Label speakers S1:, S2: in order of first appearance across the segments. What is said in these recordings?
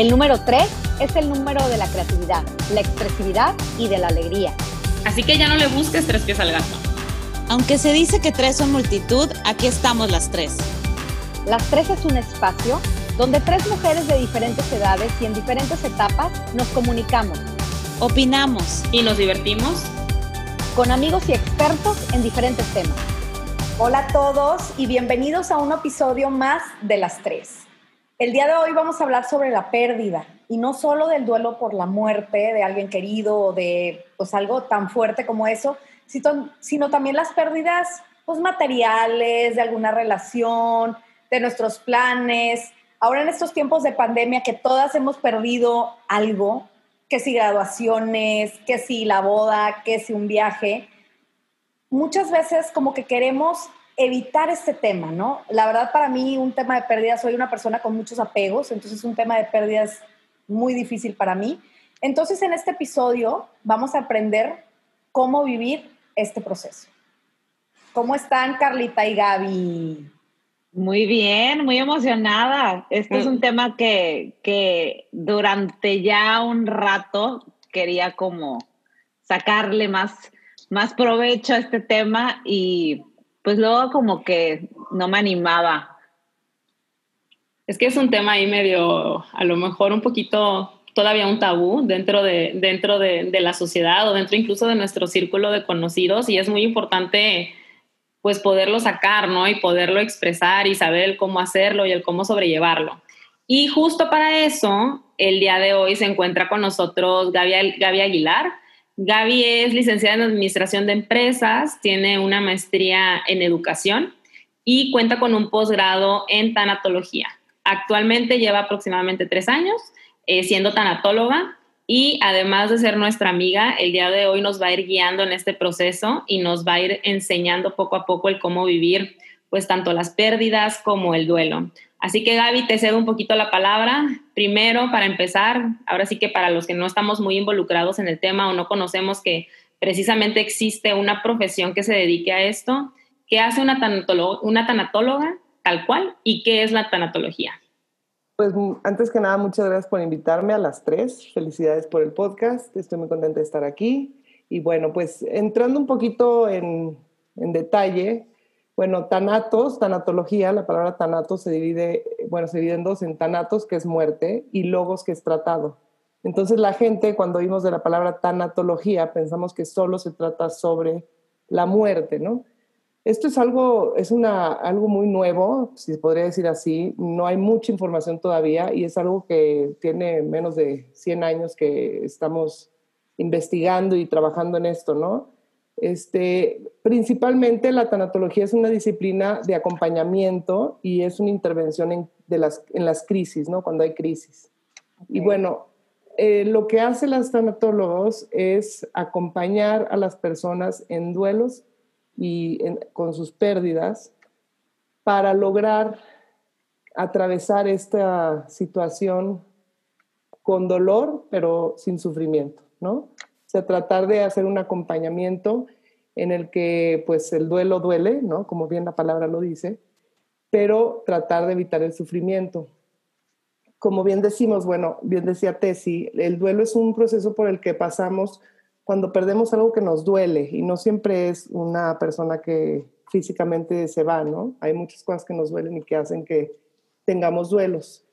S1: El número 3 es el número de la creatividad, la expresividad y de la alegría.
S2: Así que ya no le busques tres pies al gato.
S3: Aunque se dice que tres son multitud, aquí estamos las tres.
S1: Las tres es un espacio donde tres mujeres de diferentes edades y en diferentes etapas nos comunicamos,
S3: opinamos
S2: y nos divertimos
S1: con amigos y expertos en diferentes temas.
S4: Hola a todos y bienvenidos a un episodio más de las tres. El día de hoy vamos a hablar sobre la pérdida y no solo del duelo por la muerte de alguien querido o de pues, algo tan fuerte como eso, sino, también las pérdidas pues, materiales, de alguna relación, de nuestros planes. Ahora en estos tiempos de pandemia que todas hemos perdido algo, que si graduaciones, que si la boda, que si un viaje, muchas veces como que queremos evitar este tema, ¿no? La verdad para mí un tema de pérdidas, soy una persona con muchos apegos, entonces un tema de pérdidas muy difícil para mí. Entonces en este episodio vamos a aprender cómo vivir este proceso. ¿Cómo están Carlita y Gaby?
S3: Muy bien, muy emocionada. Este es un mm. tema que, que durante ya un rato quería como sacarle más, más provecho a este tema y pues luego como que no me animaba.
S2: Es que es un tema ahí medio, a lo mejor un poquito todavía un tabú dentro de, dentro de, la sociedad o dentro incluso de nuestro círculo de conocidos y es muy importante pues poderlo sacar, ¿no? Y poderlo expresar y saber cómo hacerlo y el cómo sobrellevarlo. Y justo para eso, el día de hoy se encuentra con nosotros Gaby, Gaby Aguilar. Gaby es licenciada en Administración de Empresas, tiene una maestría en Educación y cuenta con un posgrado en Tanatología. Actualmente lleva aproximadamente tres años eh, siendo tanatóloga y además de ser nuestra amiga, el día de hoy nos va a ir guiando en este proceso y nos va a ir enseñando poco a poco el cómo vivir pues tanto las pérdidas como el duelo. Así que Gaby, te cedo un poquito la palabra. Primero, para empezar, ahora sí que para los que no estamos muy involucrados en el tema o no conocemos que precisamente existe una profesión que se dedique a esto, ¿qué hace una, una tanatóloga tal cual y qué es la tanatología?
S5: Pues antes que nada, muchas gracias por invitarme a las tres. Felicidades por el podcast. Estoy muy contenta de estar aquí. Y bueno, pues entrando un poquito en, en detalle, bueno, tanatos, tanatología, la palabra tanatos se divide, bueno, se divide en dos, en tanatos, que es muerte, y logos, que es tratado. Entonces la gente, cuando oímos de la palabra tanatología, pensamos que solo se trata sobre la muerte, ¿no? Esto es algo, es una, algo muy nuevo, si se podría decir así. No hay mucha información todavía y es algo que tiene menos de 100 años que estamos investigando y trabajando en esto, ¿no? Este, principalmente la tanatología es una disciplina de acompañamiento y es una intervención en, de las, en las crisis, ¿no? Cuando hay crisis. Y bueno, eh, lo que hacen los tanatólogos es acompañar a las personas en duelos y con sus pérdidas para lograr atravesar esta situación con dolor, pero sin sufrimiento, ¿no? Sea, tratar de hacer un acompañamiento en el que pues el duelo duele, ¿no? Como bien la palabra lo dice, pero tratar de evitar el sufrimiento. Como bien decimos, bueno, bien decía Tesi, el duelo es un proceso por el que pasamos cuando perdemos algo que nos duele y no siempre es una persona que físicamente se va, ¿no? Hay muchas cosas que nos duelen y que hacen que tengamos duelos.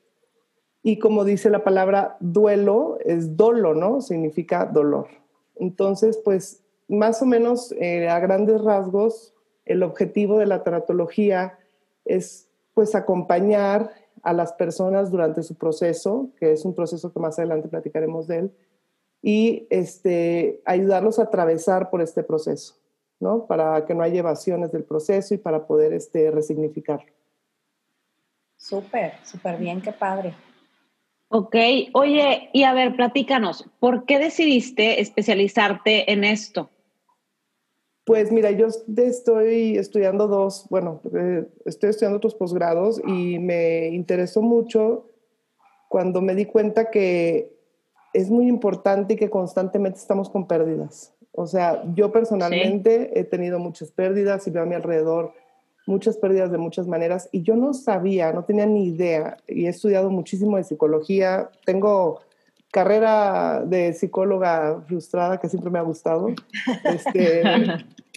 S5: Y como dice la palabra duelo, es dolo, ¿no? Significa dolor. Entonces, pues más o menos eh, a grandes rasgos, el objetivo de la tanatología es pues acompañar a las personas durante su proceso, que es un proceso que más adelante platicaremos de él, y este, ayudarlos a atravesar por este proceso, ¿no? Para que no haya evasiones del proceso y para poder este, resignificarlo.
S4: Súper, súper bien, qué padre.
S3: Ok, oye, y a ver, platícanos, ¿por qué decidiste especializarte en esto?
S5: Pues mira, yo estoy estudiando dos, bueno, eh, estoy estudiando otros posgrados y me interesó mucho cuando me di cuenta que es muy importante y que constantemente estamos con pérdidas. O sea, yo personalmente he tenido muchas pérdidas y veo a mi alrededor muchas pérdidas de muchas maneras y yo no sabía, no tenía ni idea y he estudiado muchísimo de psicología. Tengo carrera de psicóloga frustrada que siempre me ha gustado. Este,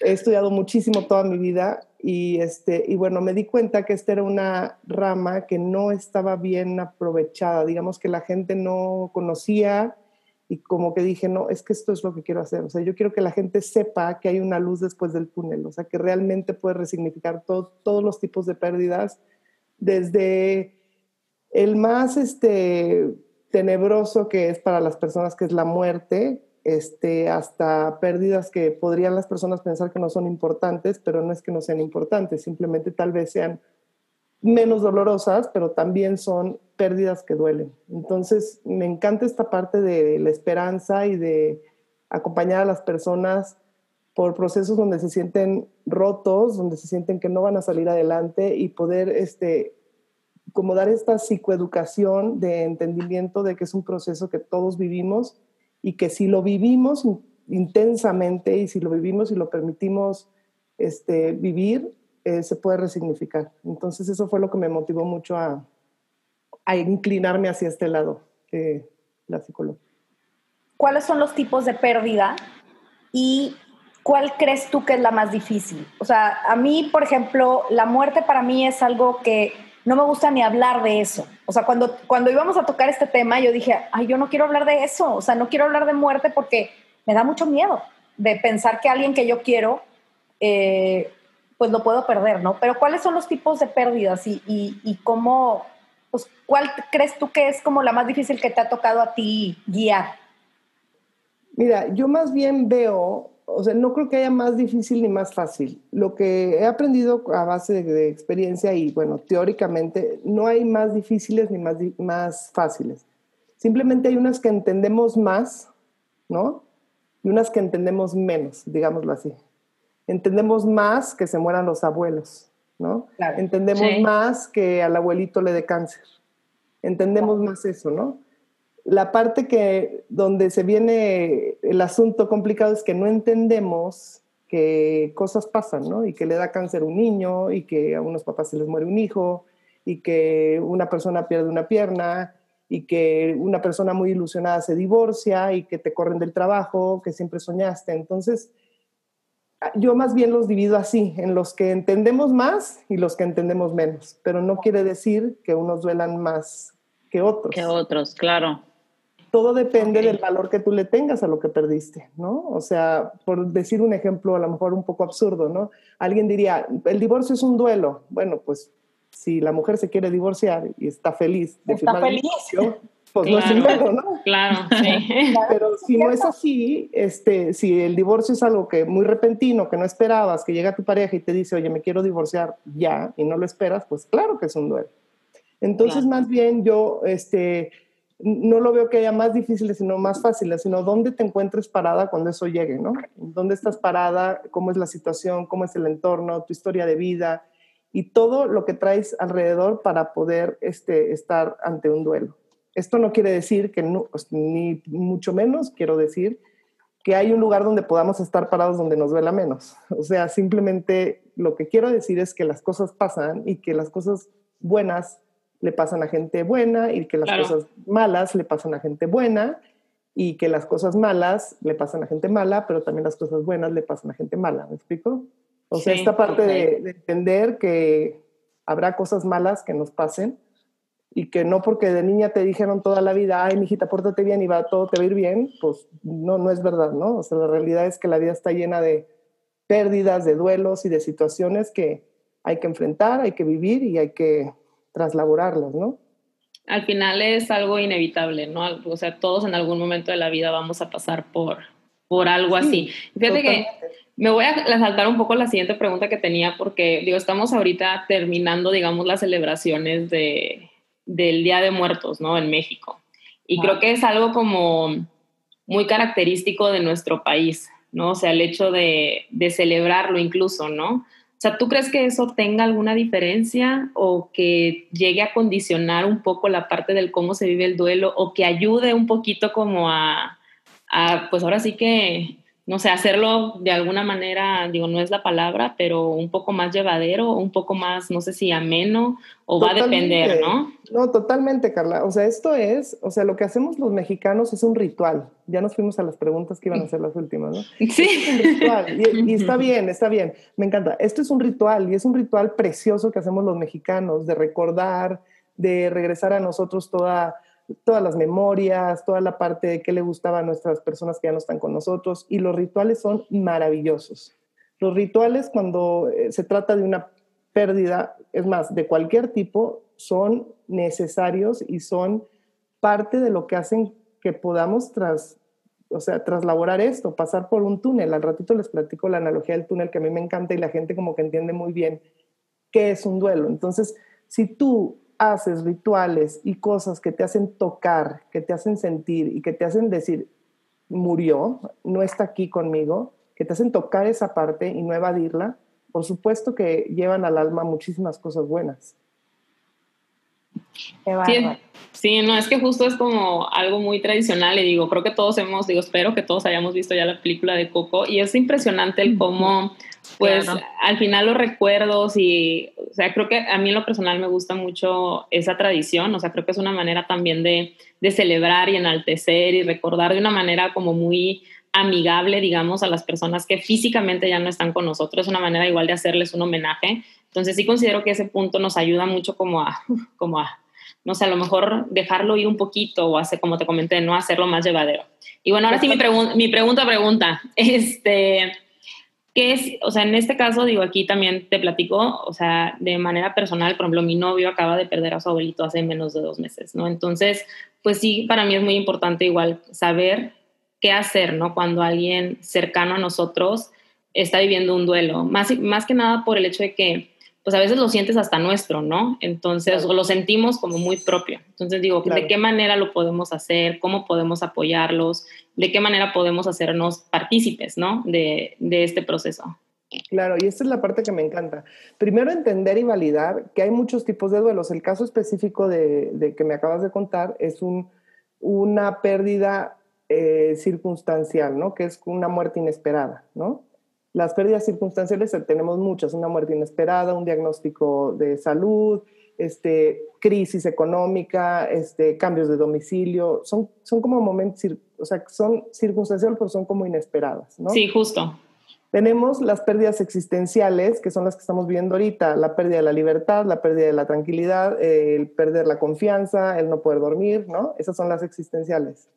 S5: he estudiado muchísimo toda mi vida y, este, y bueno, me di cuenta que esta era una rama que no estaba bien aprovechada, digamos que la gente no conocía y como que dije, no, es que esto es lo que quiero hacer, o sea, yo quiero que la gente sepa que hay una luz después del túnel, o sea, que realmente puede resignificar todos los tipos de pérdidas, desde el más este, tenebroso que es para las personas, que es la muerte, este, hasta pérdidas que podrían las personas pensar que no son importantes, pero no es que no sean importantes, simplemente tal vez sean menos dolorosas, pero también son pérdidas que duelen. Entonces, me encanta esta parte de la esperanza y de acompañar a las personas por procesos donde se sienten rotos, donde se sienten que no van a salir adelante y poder este, como dar esta psicoeducación de entendimiento de que es un proceso que todos vivimos y que si lo vivimos intensamente y si lo vivimos y lo permitimos este, vivir, eh, se puede resignificar. Entonces eso fue lo que me motivó mucho a, inclinarme hacia este lado de la psicología.
S4: ¿Cuáles son los tipos de pérdida y cuál crees tú que es la más difícil? O sea, a mí, por ejemplo, la muerte para mí es algo que no me gusta ni hablar de eso. O sea, cuando, cuando íbamos a tocar este tema, yo dije, ay, yo no quiero hablar de eso. O sea, no quiero hablar de muerte porque me da mucho miedo de pensar que alguien que yo quiero, eh, pues lo puedo perder, ¿no? Pero ¿cuáles son los tipos de pérdidas y, cómo, pues, cuál crees tú que es como la más difícil que te ha tocado a ti guiar?
S5: Mira, yo más bien veo o sea, no creo que haya más difícil ni más fácil. Lo que he aprendido a base de, experiencia y, bueno, teóricamente, no hay más difíciles ni más, más fáciles. Simplemente hay unas que entendemos más, ¿no? Y unas que entendemos menos, digámoslo así. Entendemos más que se mueran los abuelos, ¿no? Entendemos más que al abuelito le dé cáncer. Entendemos más eso, ¿no? la parte que donde se viene el asunto complicado es que no entendemos que cosas pasan, ¿no? Y que le da cáncer a un niño y que a unos papás se les muere un hijo y que una persona pierde una pierna y que una persona muy ilusionada se divorcia y que te corren del trabajo que siempre soñaste. Entonces, yo más bien los divido así, en los que entendemos más y los que entendemos menos, pero no quiere decir que unos duelan más que otros.
S3: Que otros, claro
S5: todo depende del valor que tú le tengas a lo que perdiste, ¿no? O sea, por decir un ejemplo a lo mejor un poco absurdo, ¿no? Alguien diría, el divorcio es un duelo. Bueno, pues si la mujer se quiere divorciar y está feliz de firmar el divorcio, pues no es duelo, ¿no?
S2: Claro, sí.
S5: Pero si no es así, este, si el divorcio es algo que muy repentino, que no esperabas, que llega tu pareja y te dice, oye, me quiero divorciar ya, y no lo esperas, pues claro que es un duelo. Entonces, más bien yo, este, no lo veo que haya más difíciles, sino más fáciles, sino dónde te encuentres parada cuando eso llegue, ¿no? ¿Dónde estás parada? ¿Cómo es la situación? ¿Cómo es el entorno? ¿Tu historia de vida? Y todo lo que traes alrededor para poder este, estar ante un duelo. Esto no quiere decir que, no, pues, ni mucho menos quiero decir que hay un lugar donde podamos estar parados donde nos duela menos. O sea, simplemente lo que quiero decir es que las cosas pasan y que las cosas buenas le pasan a gente buena y que las cosas malas le pasan a gente buena y que las cosas malas le pasan a gente mala, pero también las cosas buenas le pasan a gente mala, ¿me explico? O sea, esta parte de, entender que habrá cosas malas que nos pasen y que no porque de niña te dijeron toda la vida, ay, mijita, pórtate bien y va, todo te va a ir bien, pues no, no es verdad, ¿no? O sea, la realidad es que la vida está llena de pérdidas, de duelos y de situaciones que hay que enfrentar, hay que vivir y hay que traslaborarlas, ¿no?
S2: Al final es algo inevitable, ¿no? O sea, todos en algún momento de la vida vamos a pasar por, por algo así. Fíjate que me voy a saltar un poco la siguiente pregunta que tenía porque, digo, estamos ahorita terminando, digamos, las celebraciones de, del Día de Muertos, ¿no? En México. Y creo que es algo como muy característico de nuestro país, ¿no? O sea, el hecho de, de celebrarlo incluso, ¿no? O sea, ¿tú crees que eso tenga alguna diferencia o que llegue a condicionar un poco la parte del cómo se vive el duelo o que ayude un poquito como a, pues ahora sí que no sé, hacerlo de alguna manera, digo, no es la palabra, pero un poco más llevadero, un poco más, no sé si ameno, o va a depender, ¿no?
S5: No, totalmente, Carla. O sea, esto es, o sea, lo que hacemos los mexicanos es un ritual. Ya nos fuimos a las preguntas que iban a ser las últimas, ¿no?
S2: Sí.
S5: es un ritual. Y, y está bien, está bien. Me encanta. Esto es un ritual y es un ritual precioso que hacemos los mexicanos, de recordar, de regresar a nosotros toda todas las memorias, toda la parte de qué le gustaba a nuestras personas que ya no están con nosotros. Y los rituales son maravillosos. Los rituales cuando eh, se trata de una pérdida, es más, de cualquier tipo, son necesarios y son parte de lo que hacen que podamos tras, o sea, traslaborar esto, pasar por un túnel. Al ratito les platico la analogía del túnel que a mí me encanta y la gente como que entiende muy bien qué es un duelo. Entonces, si tú haces rituales y cosas que te hacen tocar, que te hacen sentir y que te hacen decir, murió, no está aquí conmigo, que te hacen tocar esa parte y no evadirla, por supuesto que llevan al alma muchísimas cosas buenas.
S2: Sí, sí, no, es que justo es como algo muy tradicional y digo, creo que todos hemos, digo, espero que todos hayamos visto ya la película de Coco y es impresionante el cómo pues al final los recuerdos y, o sea, creo que a mí en lo personal me gusta mucho esa tradición, o sea, creo que es una manera también de, de celebrar y enaltecer y recordar de una manera como muy amigable, digamos, a las personas que físicamente ya no están con nosotros, es una manera igual de hacerles un homenaje. Entonces sí considero que ese punto nos ayuda mucho como a, como a, no sé, a lo mejor dejarlo ir un poquito o hacer, como te comenté, no hacerlo más llevadero. Y bueno, ahora sí mi, mi pregunta, pregunta, este, ¿Qué es, o sea, en este caso, digo, aquí también te platico, o sea, de manera personal, por ejemplo, mi novio acaba de perder a su abuelito hace menos de dos meses, ¿no? Entonces, pues sí, para mí es muy importante igual saber qué hacer, ¿no? Cuando alguien cercano a nosotros está viviendo un duelo, más, más que nada por el hecho de que pues a veces lo sientes hasta nuestro, ¿no? Entonces, o lo sentimos como muy propio. Entonces digo, ¿de qué manera lo podemos hacer? ¿Cómo podemos apoyarlos? ¿De qué manera podemos hacernos partícipes, ¿no? De, de este proceso.
S5: Claro, y esta es la parte que me encanta. Primero, entender y validar que hay muchos tipos de duelos. El caso específico de, de que me acabas de contar es un, una pérdida eh, circunstancial, ¿no? Que es una muerte inesperada, ¿no? Las pérdidas circunstanciales tenemos muchas, una muerte inesperada, un diagnóstico de salud, este, crisis económica, este, cambios de domicilio, son, son como momentos, o sea, son circunstanciales, pero son como inesperadas, ¿no?
S2: Sí, justo.
S5: Tenemos las pérdidas existenciales, que son las que estamos viendo ahorita, la pérdida de la libertad, la pérdida de la tranquilidad, el perder la confianza, el no poder dormir, ¿no? Esas son las existenciales.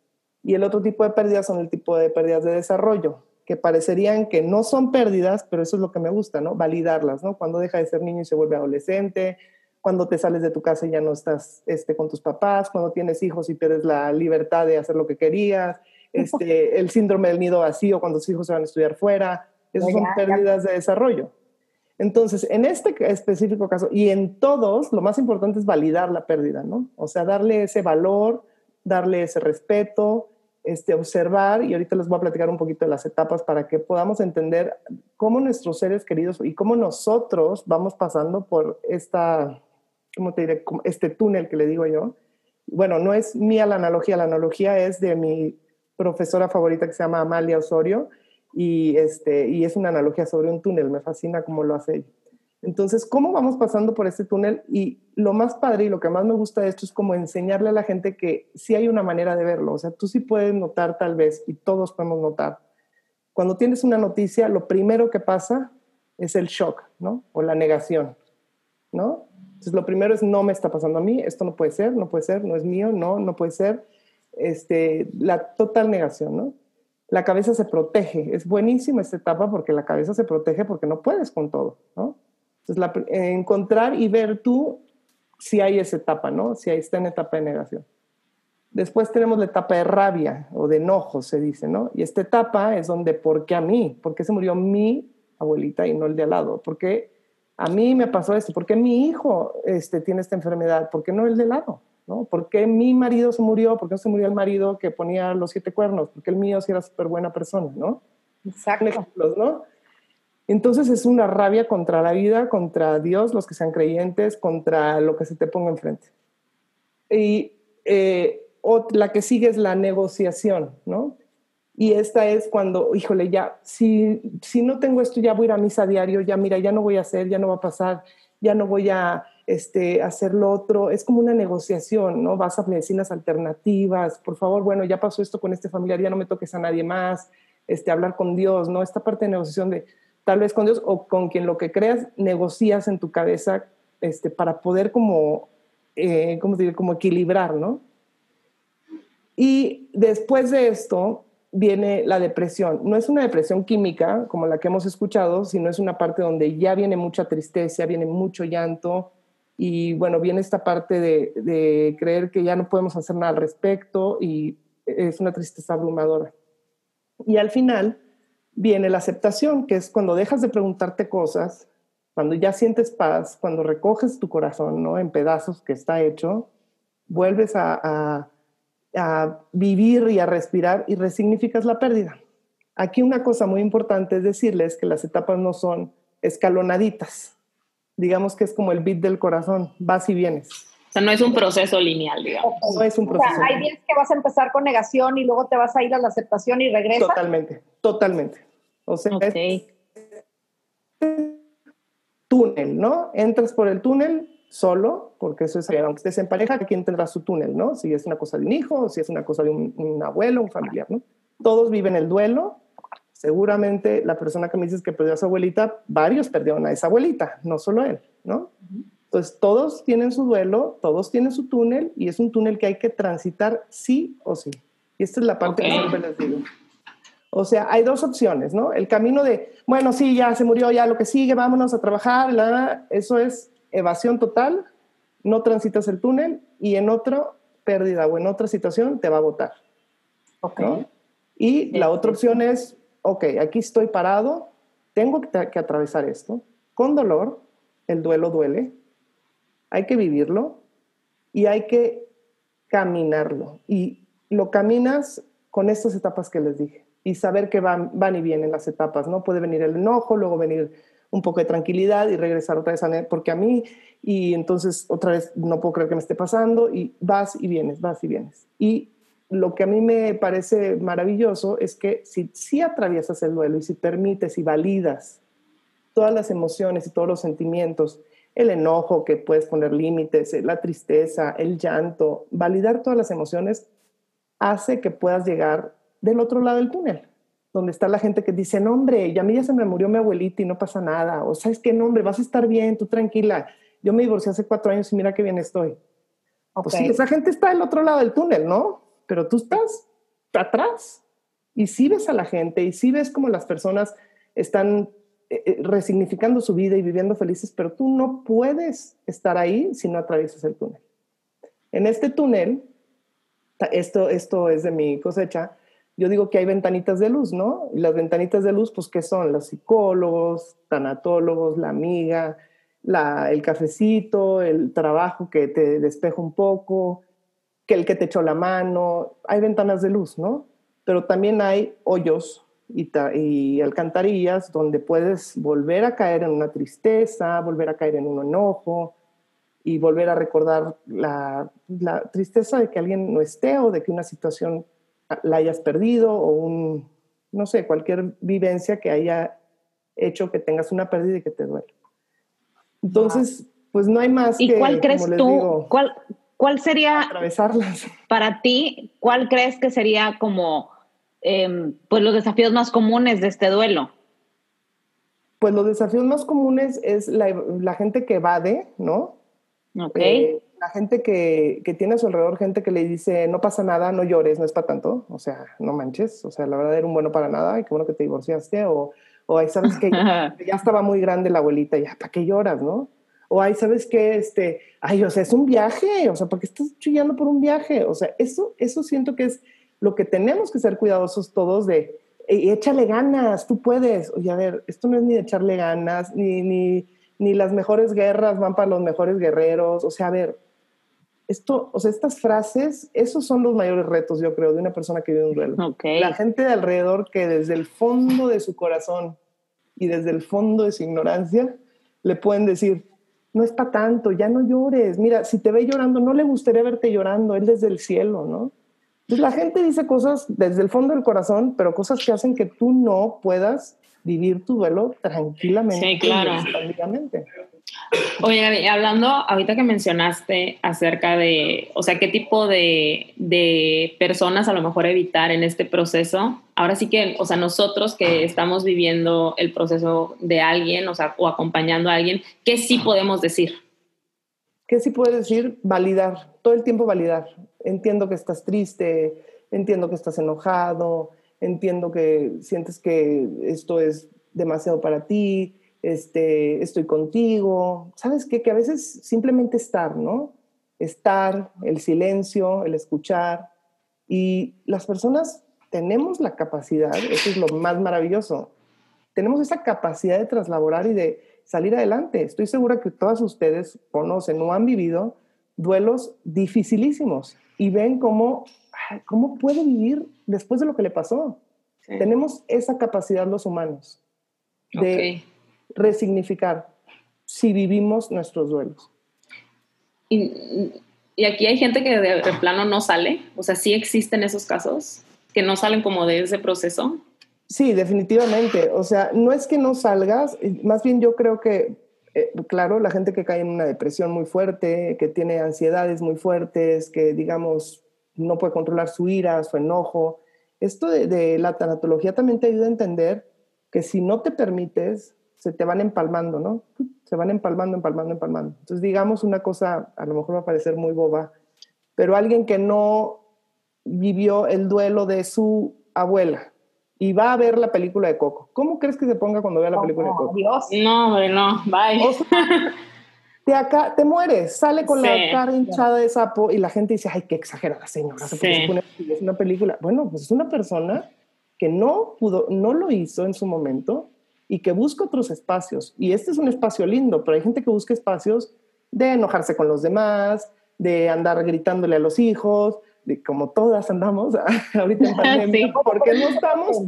S5: Y el otro tipo de pérdidas son el tipo de pérdidas de desarrollo, que parecerían que no son pérdidas, pero eso es lo que me gusta, ¿no? Validarlas, ¿no? Cuando deja de ser niño y se vuelve adolescente, cuando te sales de tu casa y ya no estás este, con tus papás, cuando tienes hijos y pierdes la libertad de hacer lo que querías, este, el síndrome del nido vacío cuando tus hijos se van a estudiar fuera, esas son pérdidas de desarrollo. Entonces, en este específico caso y en todos, lo más importante es validar la pérdida, ¿no? O sea, darle ese valor, darle ese respeto, este, observar, y ahorita les voy a platicar un poquito de las etapas para que podamos entender cómo nuestros seres queridos y cómo nosotros vamos pasando por esta, ¿cómo te diré? Este túnel que le digo yo. Bueno, no es mía la analogía, la analogía es de mi profesora favorita que se llama Amalia Osorio, y, este, y es una analogía sobre un túnel, me fascina cómo lo hace ella. Entonces, ¿cómo vamos pasando por este túnel? Y lo más padre y lo que más me gusta de esto es como enseñarle a la gente que sí hay una manera de verlo. O sea, tú sí puedes notar tal vez, y todos podemos notar, cuando tienes una noticia, lo primero que pasa es el shock, ¿no? O la negación, ¿no? Entonces, lo primero es no me está pasando a mí, esto no puede ser, no puede ser, no es mío, no, no puede ser. Este, la total negación, ¿no? La cabeza se protege. Es buenísima esta etapa porque la cabeza se protege porque no puedes con todo, ¿no? Entonces, encontrar y ver tú si hay esa etapa, ¿no? Si ahí está en etapa de negación. Después tenemos la etapa de rabia o de enojo, se dice, ¿no? Y esta etapa es donde, ¿por qué a mí? ¿Por qué se murió mi abuelita y no el de al lado? ¿Por qué a mí me pasó esto? ¿Por qué mi hijo este, tiene esta enfermedad? ¿Por qué no el de al lado? ¿no? ¿Por qué mi marido se murió? ¿Por qué no se murió el marido que ponía los siete cuernos? Porque el mío sí era súper buena persona, ¿no?
S4: Exacto.
S5: Ejemplos, ¿no? Entonces es una rabia contra la vida, contra Dios, los que sean creyentes, contra lo que se te ponga enfrente. Y eh, la que sigue es la negociación, ¿no? Y esta es cuando, híjole, ya, si, si no tengo esto, ya voy a ir a misa diario, ya mira, ya no voy a hacer, ya no va a pasar, ya no voy a este, hacer lo otro. Es como una negociación, ¿no? Vas a medicinas alternativas, por favor, bueno, ya pasó esto con este familiar, ya no me toques a nadie más, este, hablar con Dios, ¿no? Esta parte de negociación de tal vez con Dios o con quien lo que creas, negocias en tu cabeza este, para poder como, eh, ¿cómo decir? Como equilibrar, ¿no? Y después de esto viene la depresión. No es una depresión química como la que hemos escuchado, sino es una parte donde ya viene mucha tristeza, viene mucho llanto y bueno, viene esta parte de, de creer que ya no podemos hacer nada al respecto y es una tristeza abrumadora. Y al final viene la aceptación, que es cuando dejas de preguntarte cosas, cuando ya sientes paz, cuando recoges tu corazón ¿no? en pedazos que está hecho, vuelves a, vivir y a respirar y resignificas la pérdida. Aquí una cosa muy importante es decirles que las etapas no son escalonaditas. Digamos que es como el beat del corazón, vas y vienes.
S2: O sea, no es un proceso lineal, digamos.
S5: No es un proceso. O
S4: sea, hay días que vas a empezar con negación y luego te vas a ir a la aceptación y regresas.
S5: Totalmente, totalmente. O sea, es túnel, ¿no? Entras por el túnel solo, porque eso es, aunque estés en pareja, ¿quién tendrá su túnel, no? Si es una cosa de un hijo, si es una cosa de un, abuelo, un familiar, ¿no? Todos viven el duelo. Seguramente la persona que me dices que perdió a su abuelita, varios perdieron a esa abuelita, no solo él, ¿no? Entonces, todos tienen su duelo, todos tienen su túnel, y es un túnel que hay que transitar sí o sí. Y esta es la parte que siempre les digo. O sea, hay dos opciones, ¿no? El camino de, bueno, sí, ya se murió, ya lo que sigue, vámonos a trabajar, eso es evasión total, no transitas el túnel y en otra pérdida o en otra situación te va a votar.
S4: Ok.
S5: Y la otra opción es, ok, aquí estoy parado, tengo que, que atravesar esto, con dolor, el duelo duele, hay que vivirlo y hay que caminarlo. Y lo caminas con estas etapas que les dije y saber que van, van y vienen las etapas, ¿no? Puede venir el enojo, luego venir un poco de tranquilidad y regresar otra vez a porque a mí y entonces otra vez no puedo creer que me esté pasando y vas y vienes, vas y vienes. Y lo que a mí me parece maravilloso es que si, si atraviesas el duelo y si permites y validas todas las emociones y todos los sentimientos, el enojo que puedes poner límites, la tristeza, el llanto, validar todas las emociones hace que puedas llegar del otro lado del túnel, donde está la gente que dice, no, hombre, ya a mí ya se me murió mi abuelita y no pasa nada, o sabes qué, no, hombre, vas a estar bien, tú tranquila, yo me divorcié hace cuatro años y mira qué bien estoy. Pues sí, esa gente está del otro lado del túnel, ¿no? Pero tú estás atrás y sí ves a la gente y sí ves cómo las personas están eh, eh, resignificando su vida y viviendo felices, pero tú no puedes estar ahí si no atraviesas el túnel. En este túnel, esto, esto es de mi cosecha, yo digo que hay ventanitas de luz, ¿no? Y las ventanitas de luz, pues, ¿qué son? Los psicólogos, tanatólogos, la amiga, el cafecito, el trabajo que te despeja un poco, que el que te echó la mano. Hay ventanas de luz, ¿no? Pero también hay hoyos y, y alcantarillas donde puedes volver a caer en una tristeza, volver a caer en un enojo y volver a recordar la, la tristeza de que alguien no esté o de que una situación la hayas perdido o un, no sé, cualquier vivencia que haya hecho que tengas una pérdida y que te duele. Entonces, pues no hay más
S3: ¿Y cuál crees tú, cuál, cuál sería,
S5: atravesarlas?
S3: Para ti, ¿cuál crees que sería como, em, pues los desafíos más comunes de este duelo?
S5: Pues los desafíos más comunes es la, la gente que evade, ¿no?
S3: Ok. Eh,
S5: la gente que, que, tiene a su alrededor, gente que le dice, no pasa nada, no llores, no es para tanto, o sea, no manches, o sea, la verdad era un bueno para nada, y qué bueno que te divorciaste, o, o ahí sabes que ya, estaba muy grande la abuelita, ya, ¿para qué lloras, no? O ahí sabes que, este, ay, o sea, es un viaje, o sea, ¿por qué estás chillando por un viaje? O sea, eso, eso siento que es lo que tenemos que ser cuidadosos todos de, échale ganas, tú puedes. Oye, a ver, esto no es ni de echarle ganas, ni, ni, ni las mejores guerras van para los mejores guerreros. O sea, a ver, esto, o sea, estas frases, esos son los mayores retos, yo creo, de una persona que vive un duelo. La gente de alrededor que desde el fondo de su corazón y desde el fondo de su ignorancia le pueden decir, no es para tanto, ya no llores. Mira, si te ve llorando, no le gustaría verte llorando, él desde el cielo, ¿no? Pues la gente dice cosas desde el fondo del corazón, pero cosas que hacen que tú no puedas vivir tu duelo tranquilamente.
S2: Sí, claro. Oye, hablando ahorita que mencionaste acerca de, o sea, qué tipo de, de, personas a lo mejor evitar en este proceso, ahora sí que, o sea, nosotros que estamos viviendo el proceso de alguien, o sea, o acompañando a alguien, ¿qué sí podemos decir?
S5: ¿Qué sí puedes decir? Validar, todo el tiempo validar. Entiendo que estás triste, entiendo que estás enojado, entiendo que sientes que esto es demasiado para ti, este, estoy contigo. ¿Sabes qué? Que a veces simplemente estar, ¿no? Estar, el silencio, el escuchar. Y las personas tenemos la capacidad, eso es lo más maravilloso, tenemos esa capacidad de traslaborar y de salir adelante. Estoy segura que todas ustedes conocen o han vivido duelos dificilísimos y ven cómo, cómo puede vivir después de lo que le pasó. Tenemos esa capacidad los humanos de resignificar si vivimos nuestros duelos.
S2: Y, y, aquí hay gente que de, plano no sale, o sea, sí existen esos casos que no salen como de ese proceso.
S5: Sí, definitivamente. O sea, no es que no salgas, más bien yo creo que, eh, claro, la gente que cae en una depresión muy fuerte, que tiene ansiedades muy fuertes, que digamos no puede controlar su ira, su enojo, esto de, de la tanatología también te ayuda a entender que si no te permites se te van empalmando, ¿no? Se van empalmando, empalmando, empalmando. Entonces, digamos una cosa, a lo mejor va a parecer muy boba, pero alguien que no vivió el duelo de su abuela y va a ver la película de Coco, ¿cómo crees que se ponga cuando vea la película de Coco?
S2: Dios. No, hombre, no, bye.
S5: te, acá, te mueres, sale con la cara hinchada de sapo y la gente dice, ay, qué exagerada señora, se pone, es una película. Bueno, pues es una persona que no pudo, no lo hizo en su momento y que busca otros espacios. Y este es un espacio lindo, pero hay gente que busca espacios de enojarse con los demás, de andar gritándole a los hijos, de como todas andamos ahorita en pandemia, porque no estamos,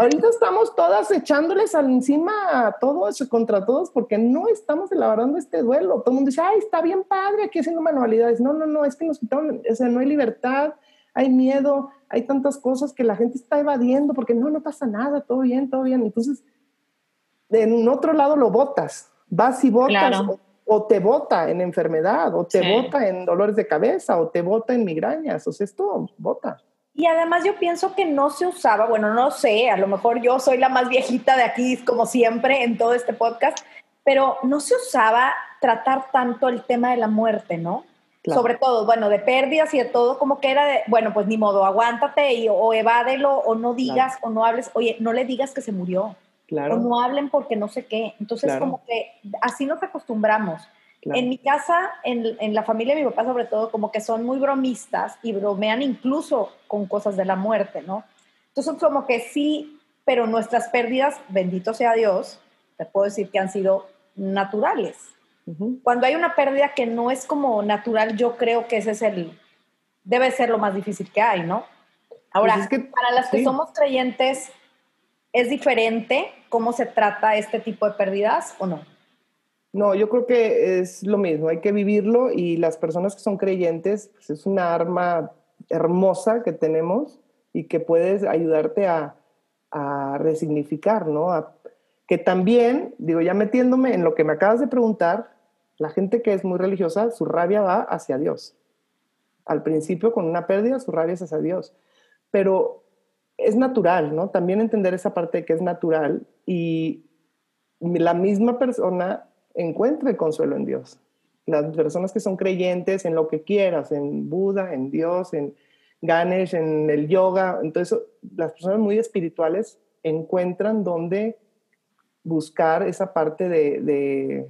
S5: ahorita estamos todas echándoles encima a todos, contra todos, porque no estamos elaborando este duelo. Todo el mundo dice, ay, está bien padre aquí haciendo manualidades. No, no, no, es que nos quitaron, o sea, no hay libertad, hay miedo, hay tantas cosas que la gente está evadiendo porque no, no pasa nada, todo bien, todo bien. Entonces, en otro lado lo botas, vas y botas o, te bota en enfermedad, o te bota en dolores de cabeza, o te bota en migrañas, o sea, esto bota.
S4: Y además yo pienso que no se usaba, bueno, no sé, a lo mejor yo soy la más viejita de aquí, como siempre, en todo este podcast, pero no se usaba tratar tanto el tema de la muerte, ¿no? Sobre todo, bueno, de pérdidas y de todo, como que era de, bueno, pues ni modo, aguántate y, o evádelo o no digas o no hables, oye, no le digas que se murió. O no hablen porque no sé qué. Entonces, como que así nos acostumbramos. En mi casa, en, en, la familia de mi papá sobre todo, como que son muy bromistas y bromean incluso con cosas de la muerte, ¿no? Entonces, como que sí, pero nuestras pérdidas, bendito sea Dios, te puedo decir que han sido naturales. Cuando hay una pérdida que no es como natural, yo creo que ese es el, debe ser lo más difícil que hay, ¿no? Ahora, pues para las que somos creyentes, ¿Es diferente cómo se trata este tipo de pérdidas o no?
S5: No, yo creo que es lo mismo, hay que vivirlo y las personas que son creyentes, pues es una arma hermosa que tenemos y que puedes ayudarte a, resignificar, ¿no? que también, digo, ya metiéndome en lo que me acabas de preguntar, la gente que es muy religiosa, su rabia va hacia Dios. Al principio, con una pérdida, su rabia es hacia Dios. Pero es natural, ¿no? También entender esa parte de que es natural y la misma persona encuentra el consuelo en Dios. Las personas que son creyentes en lo que quieras, en Buda, en Dios, en Ganesh, en el yoga, entonces las personas muy espirituales encuentran donde buscar esa parte de, de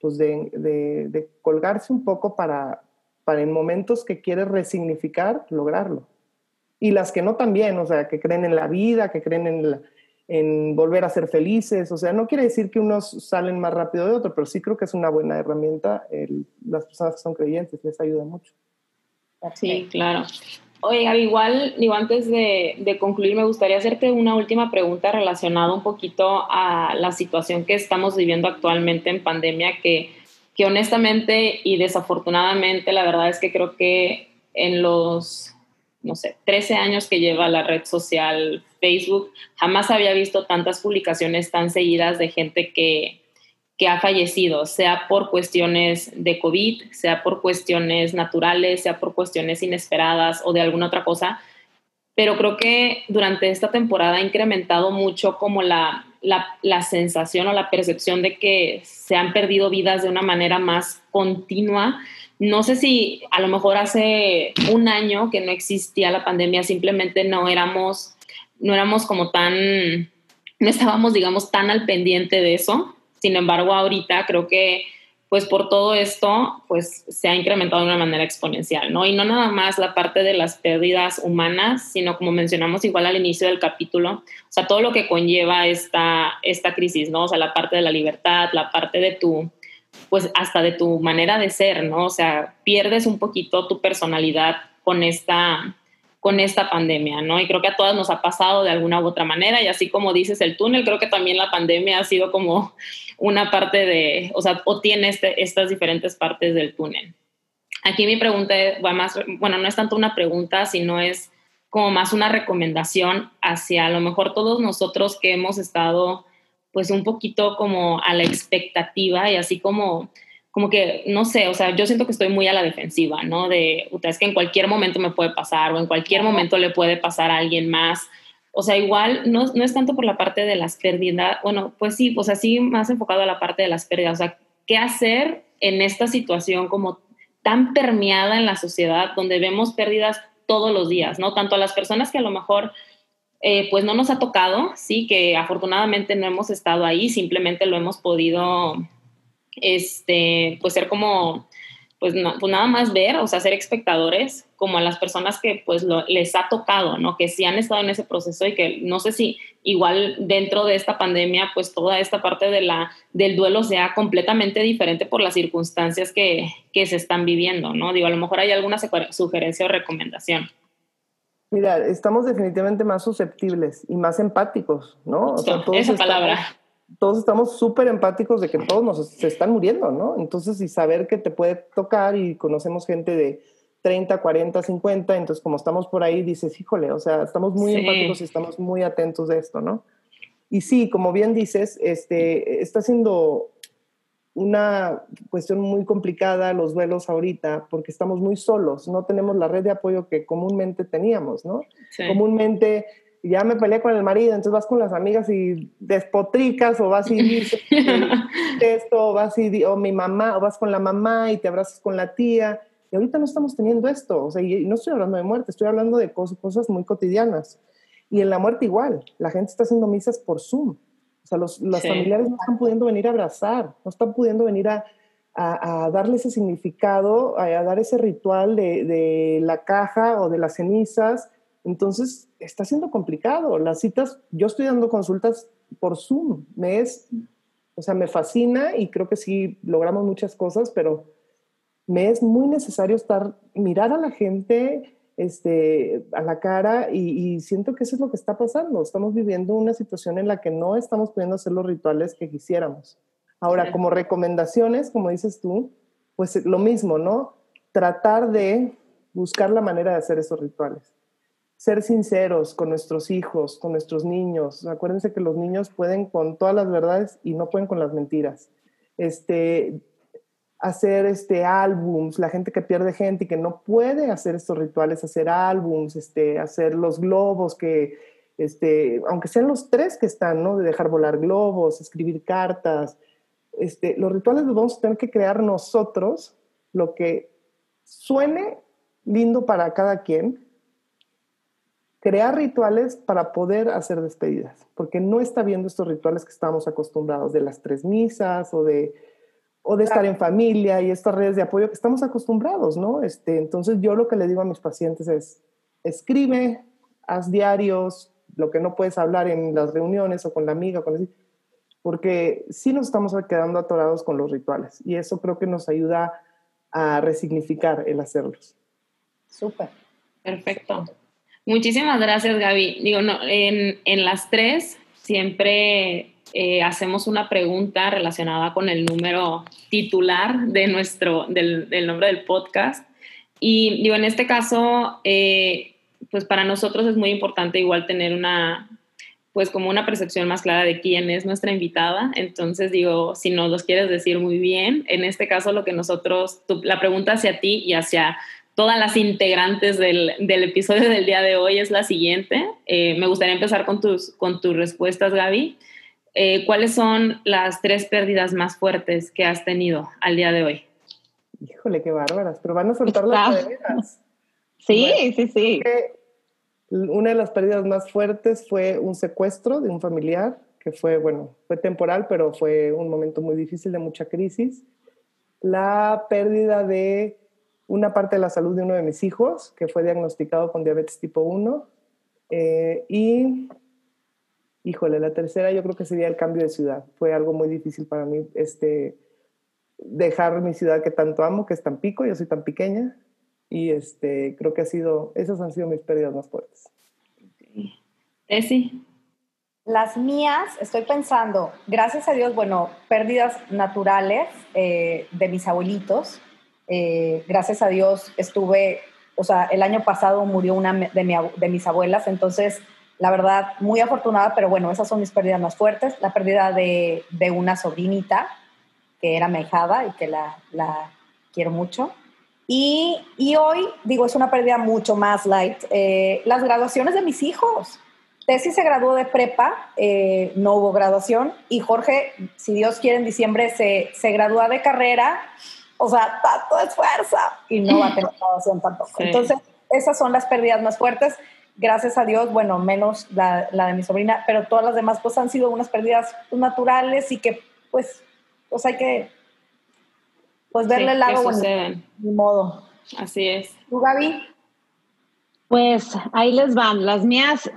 S5: pues de, colgarse un poco para, para en momentos que quieres resignificar, lograrlo y las que no también, o sea, que creen en la vida, que creen en, en volver a ser felices, o sea, no quiere decir que unos salen más rápido de otros, pero sí creo que es una buena herramienta, las personas que son creyentes les ayuda mucho.
S2: Sí, claro. Oye, igual, digo, antes de, de, concluir, me gustaría hacerte una última pregunta relacionada un poquito a la situación que estamos viviendo actualmente en pandemia, que, que honestamente y desafortunadamente, la verdad es que creo que en los no sé, 13 años que lleva la red social Facebook, jamás había visto tantas publicaciones tan seguidas de gente que, que ha fallecido, sea por cuestiones de COVID, sea por cuestiones naturales, sea por cuestiones inesperadas o de alguna otra cosa. Pero creo que durante esta temporada ha incrementado mucho como la, la, la sensación o la percepción de que se han perdido vidas de una manera más continua no sé si a lo mejor hace un año que no existía la pandemia, simplemente no éramos, no éramos como tan, no estábamos, digamos, tan al pendiente de eso. Sin embargo, ahorita creo que pues por todo esto, pues se ha incrementado de una manera exponencial, ¿no? Y no nada más la parte de las pérdidas humanas, sino como mencionamos igual al inicio del capítulo, o sea, todo lo que conlleva esta, esta crisis, ¿no? O sea, la parte de la libertad, la parte de tu, pues hasta de tu manera de ser, ¿no? O sea, pierdes un poquito tu personalidad con esta, con esta pandemia, ¿no? Y creo que a todas nos ha pasado de alguna u otra manera, y así como dices el túnel, creo que también la pandemia ha sido como una parte de, o sea, o tiene este, estas diferentes partes del túnel. Aquí mi pregunta va más, bueno, no es tanto una pregunta, sino es como más una recomendación hacia a lo mejor todos nosotros que hemos estado pues un poquito como a la expectativa y así como, como que, no sé, o sea, yo siento que estoy muy a la defensiva, ¿no? De, es que en cualquier momento me puede pasar o en cualquier momento le puede pasar a alguien más. O sea, igual no, no es tanto por la parte de las pérdidas, bueno, pues sí, o sea, sí más enfocado a la parte de las pérdidas, o sea, ¿qué hacer en esta situación como tan permeada en la sociedad donde vemos pérdidas todos los días, ¿no? Tanto a las personas que a lo mejor eh, pues no nos ha tocado, sí, que afortunadamente no hemos estado ahí, simplemente lo hemos podido, este, pues ser como, pues, pues nada más ver, o sea, ser espectadores, como a las personas que pues les ha tocado, ¿no? Que sí han estado en ese proceso y que no sé si igual dentro de esta pandemia, pues toda esta parte de la, del duelo sea completamente diferente por las circunstancias que, que se están viviendo, ¿no? Digo, a lo mejor hay alguna sugerencia o recomendación.
S5: Mira, estamos definitivamente más susceptibles y más empáticos, ¿no?
S2: O sea, todos esa palabra.
S5: Todos estamos súper empáticos de que todos nos se están muriendo, ¿no? Entonces, y saber que te puede tocar y conocemos gente de 30, 40, 50, entonces como estamos por ahí, dices, híjole, o sea, estamos muy empáticos y estamos muy atentos de esto, ¿no? Y sí, como bien dices, este, está siendo una cuestión muy complicada los duelos ahorita porque estamos muy solos, no tenemos la red de apoyo que comúnmente teníamos, ¿no? Comúnmente ya me peleé con el marido, entonces vas con las amigas y despotricas o vas y dices esto, o vas y o mi mamá, o vas con la mamá y te abrazas con la tía. Y ahorita no estamos teniendo esto, o sea, y no estoy hablando de muerte, estoy hablando de cosas, cosas muy cotidianas. Y en la muerte igual, la gente está haciendo misas por Zoom. O sea, los, familiares no están pudiendo venir a abrazar, no están pudiendo venir a, a, darle ese significado, a, dar ese ritual de, de, la caja o de las cenizas. Entonces, está siendo complicado. Las citas, yo estoy dando consultas por Zoom. Me es, o sea, me fascina y creo que sí logramos muchas cosas, pero me es muy necesario estar, mirar a la gente, este, a la cara y, siento que eso es lo que está pasando. Estamos viviendo una situación en la que no estamos pudiendo hacer los rituales que quisiéramos. Ahora, como recomendaciones, como dices tú, pues lo mismo, ¿no? Tratar de buscar la manera de hacer esos rituales. Ser sinceros con nuestros hijos, con nuestros niños. Acuérdense que los niños pueden con todas las verdades y no pueden con las mentiras. Este, hacer este álbums, la gente que pierde gente y que no puede hacer estos rituales, hacer álbums, este, hacer los globos que, este, aunque sean los tres que están, ¿no? De dejar volar globos, escribir cartas, este, los rituales los vamos a tener que crear nosotros, lo que suene lindo para cada quien, crear rituales para poder hacer despedidas, porque no está viendo estos rituales que estamos acostumbrados de las tres misas o de o de estar en familia y estas redes de apoyo que estamos acostumbrados, ¿no? Este, entonces yo lo que le digo a mis pacientes es, escribe, haz diarios, lo que no puedes hablar en las reuniones o con la amiga, con porque sí nos estamos quedando atorados con los rituales y eso creo que nos ayuda a resignificar el hacerlos.
S1: Súper.
S2: Perfecto. Muchísimas gracias, Gaby. Digo, en, en las tres siempre eh, hacemos una pregunta relacionada con el número titular de nuestro, del, nombre del podcast. Y digo, en este caso, eh, pues para nosotros es muy importante igual tener una, pues como una percepción más clara de quién es nuestra invitada. Entonces digo, si nos los quieres decir muy bien, en este caso lo que nosotros, la pregunta hacia ti y hacia todas las integrantes del, del episodio del día de hoy es la siguiente. Eh, me gustaría empezar con tus, con tus respuestas, Gaby. Eh, ¿Cuáles son las tres pérdidas más fuertes que has tenido al día de hoy?
S5: Híjole, qué bárbaras, pero van a soltar las pérdidas.
S3: Sí, sí, sí.
S5: Una de las pérdidas más fuertes fue un secuestro de un familiar, que fue, bueno, fue temporal, pero fue un momento muy difícil de mucha crisis. La pérdida de una parte de la salud de uno de mis hijos, que fue diagnosticado con diabetes tipo 1. Eh, y, híjole, la tercera yo creo que sería el cambio de ciudad. Fue algo muy difícil para mí este, dejar mi ciudad que tanto amo, que es tan pico, yo soy tan pequeña, y este, creo que ha sido, esas han sido mis pérdidas más fuertes.
S2: Esi.
S4: Las mías, estoy pensando, gracias a Dios, bueno, pérdidas naturales eh, de mis abuelitos. Eh, gracias a Dios estuve, o sea, el año pasado murió una de, mis abuelas, entonces, la verdad, muy afortunada, pero bueno, esas son mis pérdidas más fuertes. La pérdida de, una sobrinita, que era mejada y que la, quiero mucho. Y, y, hoy, digo, es una pérdida mucho más light, eh, las graduaciones de mis hijos. Tessy se graduó de prepa, eh, no hubo graduación, y Jorge, si Dios quiere, en diciembre se, se gradúa de carrera, o sea, tanto esfuerzo, y no va a tener graduación tampoco. Entonces, esas son las pérdidas más fuertes. Gracias a Dios, bueno, menos la, la, de mi sobrina, pero todas las demás pues han sido unas pérdidas naturales y que pues, pues hay que pues verle el lado bueno, ni modo.
S2: Así es.
S4: ¿Tú, Gaby?
S3: Pues ahí les van. Las mías,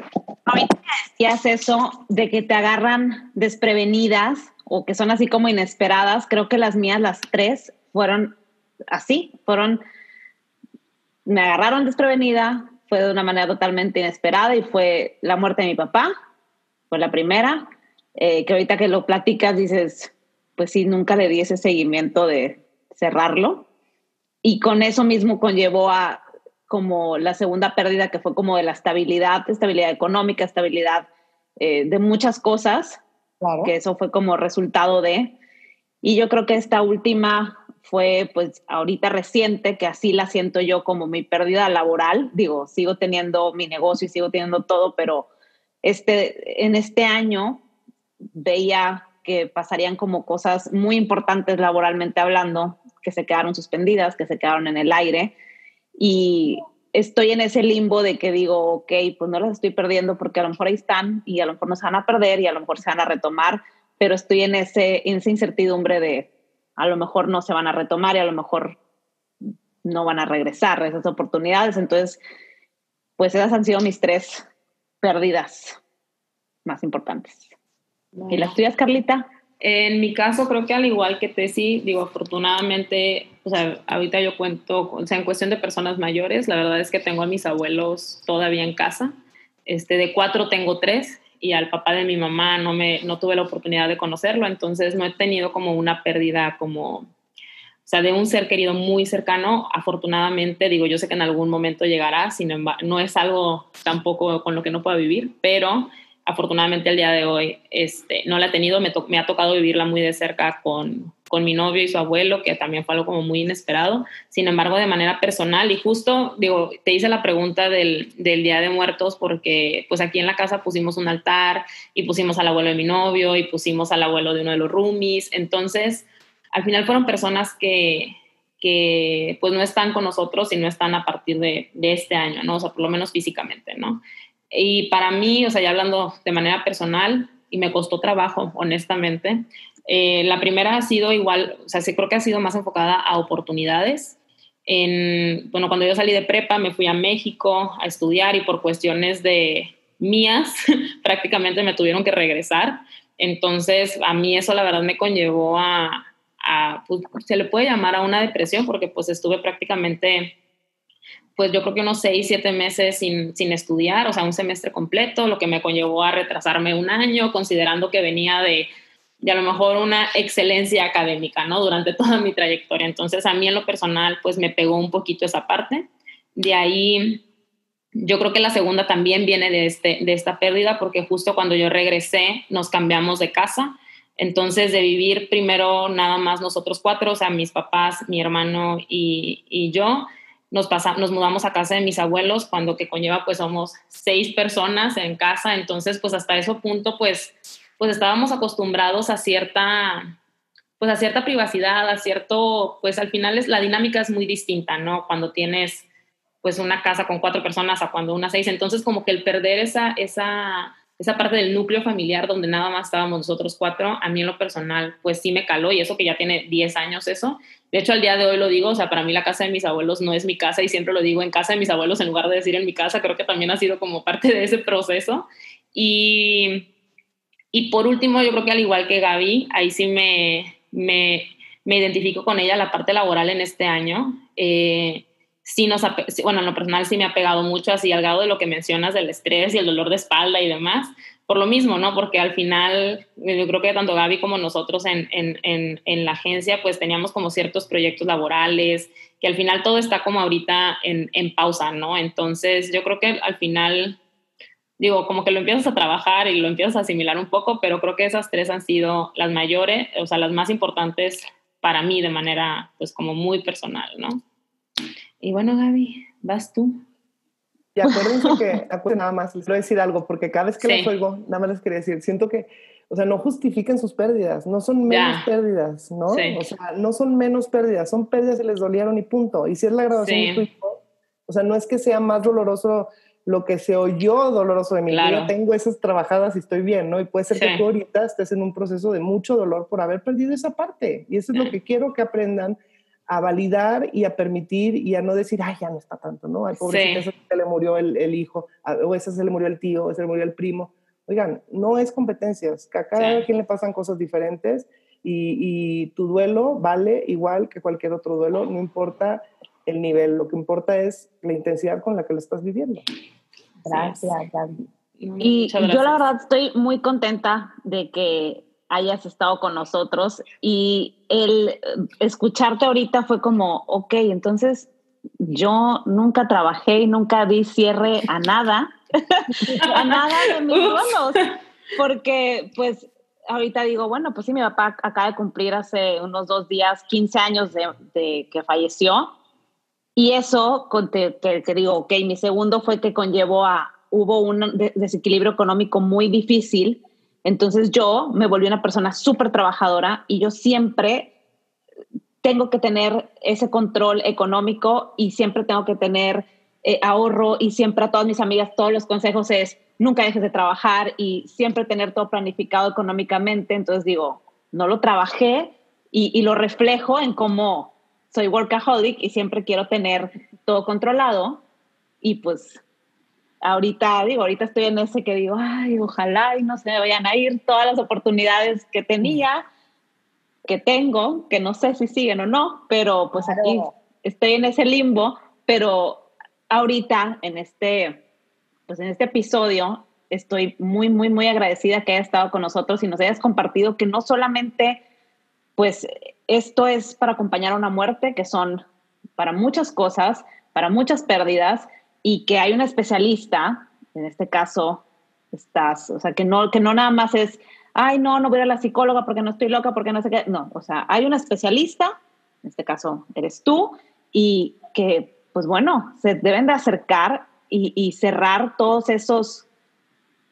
S3: ahorita decías eso de que te agarran desprevenidas o que son así como inesperadas. Creo que las mías, las tres, fueron así, fueron, me agarraron desprevenida, fue de una manera totalmente inesperada y fue la muerte de mi papá, fue la primera, eh, que ahorita que lo platicas dices, pues sí, nunca le di ese seguimiento de, cerrarlo. Y con eso mismo conllevó a como la segunda pérdida que fue como de la estabilidad, estabilidad económica, estabilidad eh, de muchas cosas, que eso fue como resultado de. Y yo creo que esta última fue pues ahorita reciente, que así la siento yo como mi pérdida laboral. Digo, sigo teniendo mi negocio y sigo teniendo todo, pero este, en este año veía que pasarían como cosas muy importantes laboralmente hablando que se quedaron suspendidas, que se quedaron en el aire. Y estoy en ese limbo de que digo, ok, pues no las estoy perdiendo porque a lo mejor ahí están y a lo mejor no se van a perder y a lo mejor se van a retomar, pero estoy en, ese, en esa incertidumbre de a lo mejor no se van a retomar y a lo mejor no van a regresar esas oportunidades. Entonces, pues esas han sido mis tres pérdidas más importantes. ¿Y las tuyas, Carlita?
S2: En mi caso, creo que al igual que Tessy, digo, afortunadamente, o sea, ahorita yo cuento, o sea, en cuestión de personas mayores, la verdad es que tengo a mis abuelos todavía en casa. Este, de cuatro tengo tres y al papá de mi mamá no, me, no tuve la oportunidad de conocerlo, entonces no he tenido como una pérdida como, o sea, de un ser querido muy cercano, afortunadamente, digo, yo sé que en algún momento llegará, sin embargo, no es algo tampoco con lo que no pueda vivir, pero afortunadamente el día de hoy este, no la he tenido, me, me ha tocado vivirla muy de cerca con, con, mi novio y su abuelo, que también fue algo como muy inesperado. Sin embargo, de manera personal, y justo, digo, te hice la pregunta del, del, Día de Muertos porque pues aquí en la casa pusimos un altar y pusimos al abuelo de mi novio y pusimos al abuelo de uno de los roomies. Entonces, al final fueron personas que, que pues no están con nosotros y no están a partir de, de este año, ¿no? O sea, por lo menos físicamente, ¿no? Y para mí, o sea, ya hablando de manera personal, y me costó trabajo, honestamente, eh, la primera ha sido igual, o sea, sí creo que ha sido más enfocada a oportunidades. En, bueno, cuando yo salí de prepa me fui a México a estudiar y por cuestiones de mías prácticamente me tuvieron que regresar. Entonces, a mí eso la verdad me conllevó a, a pues, se le puede llamar a una depresión porque pues estuve prácticamente pues yo creo que unos seis, siete meses sin, sin, estudiar, o sea, un semestre completo, lo que me conllevó a retrasarme un año, considerando que venía de, de a lo mejor una excelencia académica, ¿no? Durante toda mi trayectoria. Entonces, a mí en lo personal, pues me pegó un poquito esa parte. De ahí, yo creo que la segunda también viene de, este, de esta pérdida porque justo cuando yo regresé nos cambiamos de casa. Entonces, de vivir primero nada más nosotros cuatro, o sea, mis papás, mi hermano y, y yo, nos, nos mudamos a casa de mis abuelos cuando que conlleva pues somos seis personas en casa. Entonces, pues hasta ese punto, pues, pues estábamos acostumbrados a cierta pues a cierta privacidad, a cierto, pues al final es, la dinámica es muy distinta, ¿no? Cuando tienes pues una casa con cuatro personas a cuando una seis. Entonces, como que el perder esa, esa, esa parte del núcleo familiar donde nada más estábamos nosotros cuatro, a mí en lo personal, pues sí me caló y eso que ya tiene 10 años eso. De hecho, al día de hoy lo digo, o sea, para mí la casa de mis abuelos no es mi casa y siempre lo digo en casa de mis abuelos en lugar de decir en mi casa, creo que también ha sido como parte de ese proceso. Y, y por último, yo creo que al igual que Gaby, ahí sí me, me, me identifico con ella la parte laboral en este año. Eh, sí nos, bueno, en lo personal sí me ha pegado mucho así al grado de lo que mencionas del estrés y el dolor de espalda y demás, por lo mismo, ¿no? Porque al final, yo creo que tanto Gaby como nosotros en, en, en, en la agencia, pues teníamos como ciertos proyectos laborales, que al final todo está como ahorita en pausa, ¿no? Entonces, yo creo que al final, digo, como que lo empiezas a trabajar y lo empiezas a asimilar un poco, pero creo que esas tres han sido las mayores, o sea, las más importantes para mí de manera, pues, como muy personal, ¿no? Y bueno, Gaby, vas tú.
S5: Y acuérdense que, acuérdense nada más, les a decir algo, porque cada vez que les oigo, nada más les quería decir, siento que, o sea, no justifiquen sus pérdidas, no son menos pérdidas, ¿no? O sea, no son menos pérdidas, son pérdidas que les dolieron y punto. Y si es la graduación de tu hijo, o sea, no es que sea más doloroso lo que se oyó doloroso de mí. Yo tengo esas trabajadas y estoy bien, ¿no? Y puede ser que tú ahorita estés en un proceso de mucho dolor por haber perdido esa parte. Y eso es lo que quiero que aprendan a validar y a permitir y a no decir, ay, ya no está tanto, ¿no? Ay, pobrecito, se le murió el, el, hijo, o ese se le murió el tío, o ese se le murió el primo. Oigan, no es competencias, que a cada quien le pasan cosas diferentes y, y, tu duelo vale igual que cualquier otro duelo, no importa el nivel, lo que importa es la intensidad con la que lo estás viviendo.
S3: Gracias, Gaby. Y yo la verdad estoy muy contenta de que hayas estado con nosotros y el escucharte ahorita fue como, ok, entonces yo nunca trabajé y nunca di cierre a nada, a nada de mis duelos, porque pues ahorita digo, bueno, pues sí, mi papá acaba de cumplir hace unos dos días 15 años de, que falleció y eso, que, que digo, ok, mi segundo fue que conllevó a, hubo un desequilibrio económico muy difícil entonces yo me volví una persona súper trabajadora y yo siempre tengo que tener ese control económico y siempre tengo que tener eh, ahorro y siempre a todas mis amigas todos los consejos es nunca dejes de trabajar y siempre tener todo planificado económicamente. Entonces digo, no lo trabajé y, y lo reflejo en cómo soy workaholic y siempre quiero tener todo controlado y pues ahorita, digo, ahorita estoy en ese que digo, ay, ojalá y no se me vayan a ir todas las oportunidades que tenía, que tengo, que no sé si siguen o no, pero pues aquí estoy en ese limbo, pero ahorita en este, pues en este episodio estoy muy, muy, muy agradecida que hayas estado con nosotros y nos hayas compartido que no solamente, pues esto es para acompañar a una muerte, que son para muchas cosas, para muchas pérdidas, y que hay un especialista, en este caso estás, o sea, que no, que no nada más es, ay, no, no voy a la psicóloga porque no estoy loca, porque no sé qué, no, o sea, hay un especialista, en este caso eres tú, y que, pues bueno, se deben de acercar y, cerrar todos esos,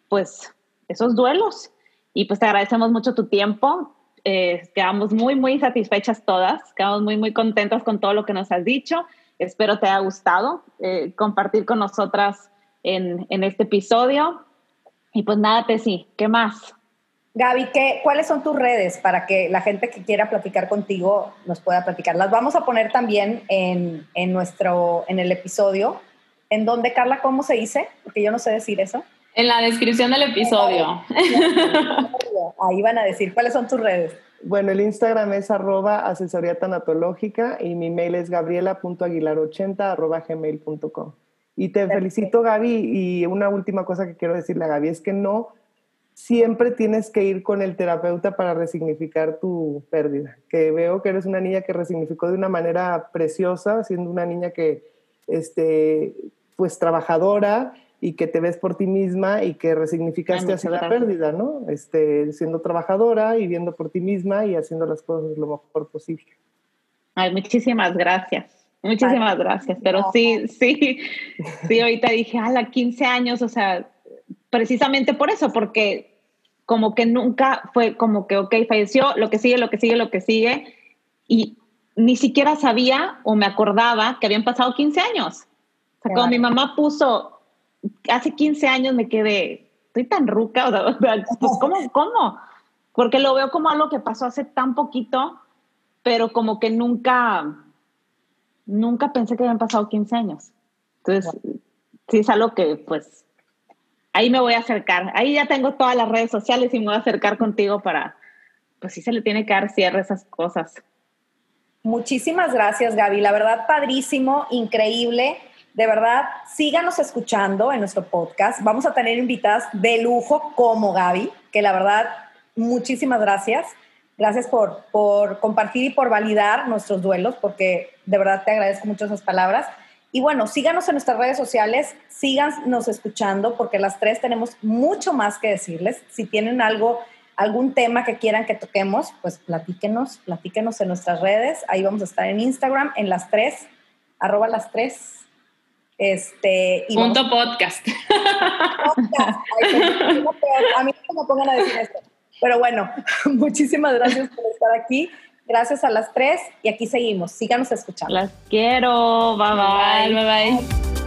S3: pues, esos duelos. Y pues te agradecemos mucho tu tiempo, eh, quedamos muy, muy satisfechas todas, quedamos muy, muy contentas con todo lo que nos has dicho. Espero te haya gustado eh, compartir con nosotras en, en, este episodio. Y pues nada, Tessy, ¿qué más?
S4: Gaby, ¿qué, ¿cuáles son tus redes para que la gente que quiera platicar contigo nos pueda platicar? Las vamos a poner también en, en nuestro, en el episodio. ¿En dónde, Carla, cómo se dice? Porque yo no sé decir eso.
S2: En la descripción del episodio.
S4: Ahí van a decir cuáles son tus redes.
S5: Bueno, el Instagram es arroba asesoría tanatológica y mi mail es gabriela.aguilar80 arroba gmail.com. Y te felicito, Gaby. Y una última cosa que quiero decirle a Gaby es que no siempre tienes que ir con el terapeuta para resignificar tu pérdida. Que veo que eres una niña que resignificó de una manera preciosa, siendo una niña que este, pues trabajadora y que te ves por ti misma y que resignificaste hacia la pérdida, ¿no? Este, siendo trabajadora y viendo por ti misma y haciendo las cosas lo mejor posible.
S3: Ay, muchísimas gracias. Muchísimas gracias. Pero sí, sí, sí, ahorita dije, a la 15 años, o sea, precisamente por eso, porque como que nunca fue como que, ok, falleció, lo que sigue, lo que sigue, lo que sigue, y ni siquiera sabía o me acordaba que habían pasado 15 años. O sea, cuando mi mamá puso, hace 15 años me quedé, estoy tan ruca, pues, ¿cómo, ¿cómo? Porque lo veo como algo que pasó hace tan poquito, pero como que nunca, nunca pensé que habían pasado 15 años. Entonces, sí es algo que pues ahí me voy a acercar. Ahí ya tengo todas las redes sociales y me voy a acercar contigo para, pues sí se le tiene que dar cierre esas cosas.
S4: Muchísimas gracias, Gaby. La verdad, padrísimo, increíble. De verdad, síganos escuchando en nuestro podcast. Vamos a tener invitadas de lujo como Gaby, que la verdad, muchísimas gracias. Gracias por, por compartir y por validar nuestros duelos, porque de verdad te agradezco mucho esas palabras. Y bueno, síganos en nuestras redes sociales, síganos escuchando, porque las tres tenemos mucho más que decirles. Si tienen algo, algún tema que quieran que toquemos, pues platíquenos, platíquenos en nuestras redes. Ahí vamos a estar en Instagram, en las tres, arroba las tres. Este,
S2: y Punto podcast. podcast.
S4: a mí no me pongan a decir esto. Pero bueno, muchísimas gracias por estar aquí. Gracias a las tres y aquí seguimos. Síganos escuchando.
S3: Las quiero. Bye bye. Bye bye. bye.